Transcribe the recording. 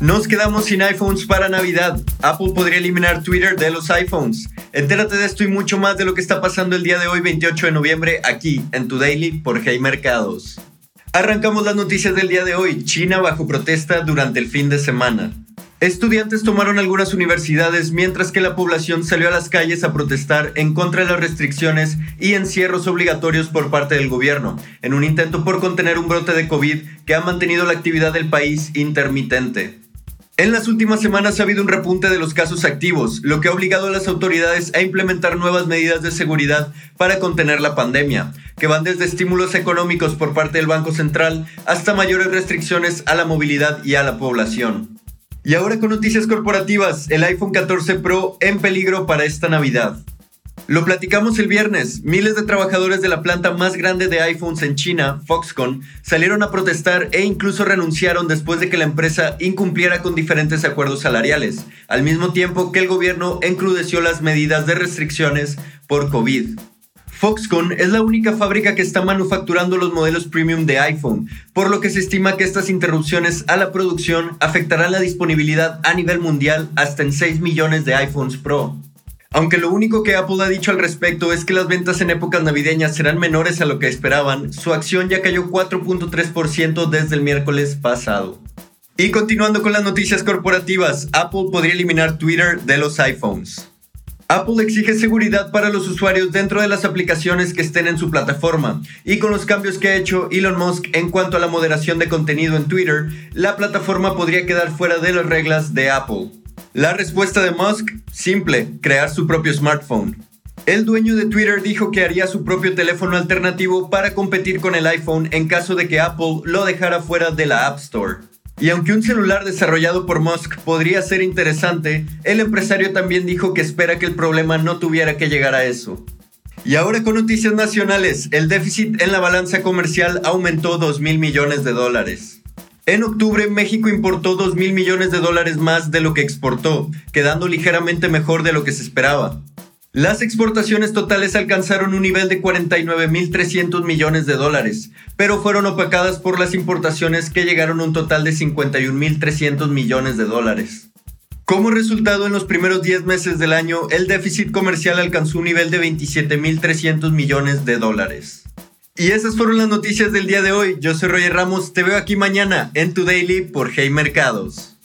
Nos quedamos sin iPhones para Navidad. Apple podría eliminar Twitter de los iPhones. Entérate de esto y mucho más de lo que está pasando el día de hoy, 28 de noviembre, aquí en Tu Daily por Hey Mercados. Arrancamos las noticias del día de hoy. China bajo protesta durante el fin de semana. Estudiantes tomaron algunas universidades mientras que la población salió a las calles a protestar en contra de las restricciones y encierros obligatorios por parte del gobierno, en un intento por contener un brote de COVID que ha mantenido la actividad del país intermitente. En las últimas semanas ha habido un repunte de los casos activos, lo que ha obligado a las autoridades a implementar nuevas medidas de seguridad para contener la pandemia, que van desde estímulos económicos por parte del Banco Central hasta mayores restricciones a la movilidad y a la población. Y ahora con noticias corporativas, el iPhone 14 Pro en peligro para esta Navidad. Lo platicamos el viernes. Miles de trabajadores de la planta más grande de iPhones en China, Foxconn, salieron a protestar e incluso renunciaron después de que la empresa incumpliera con diferentes acuerdos salariales, al mismo tiempo que el gobierno encrudeció las medidas de restricciones por COVID. Foxconn es la única fábrica que está manufacturando los modelos premium de iPhone, por lo que se estima que estas interrupciones a la producción afectarán la disponibilidad a nivel mundial hasta en 6 millones de iPhones Pro. Aunque lo único que Apple ha dicho al respecto es que las ventas en épocas navideñas serán menores a lo que esperaban, su acción ya cayó 4.3% desde el miércoles pasado. Y continuando con las noticias corporativas, Apple podría eliminar Twitter de los iPhones. Apple exige seguridad para los usuarios dentro de las aplicaciones que estén en su plataforma, y con los cambios que ha hecho Elon Musk en cuanto a la moderación de contenido en Twitter, la plataforma podría quedar fuera de las reglas de Apple. La respuesta de Musk, simple, crear su propio smartphone. El dueño de Twitter dijo que haría su propio teléfono alternativo para competir con el iPhone en caso de que Apple lo dejara fuera de la App Store. Y aunque un celular desarrollado por Musk podría ser interesante, el empresario también dijo que espera que el problema no tuviera que llegar a eso. Y ahora con noticias nacionales, el déficit en la balanza comercial aumentó 2 mil millones de dólares. En octubre, México importó 2 mil millones de dólares más de lo que exportó, quedando ligeramente mejor de lo que se esperaba. Las exportaciones totales alcanzaron un nivel de 49.300 millones de dólares, pero fueron opacadas por las importaciones que llegaron a un total de 51.300 millones de dólares. Como resultado, en los primeros 10 meses del año, el déficit comercial alcanzó un nivel de 27.300 millones de dólares. Y esas fueron las noticias del día de hoy. Yo soy Roger Ramos, te veo aquí mañana en tu Daily por Hey Mercados.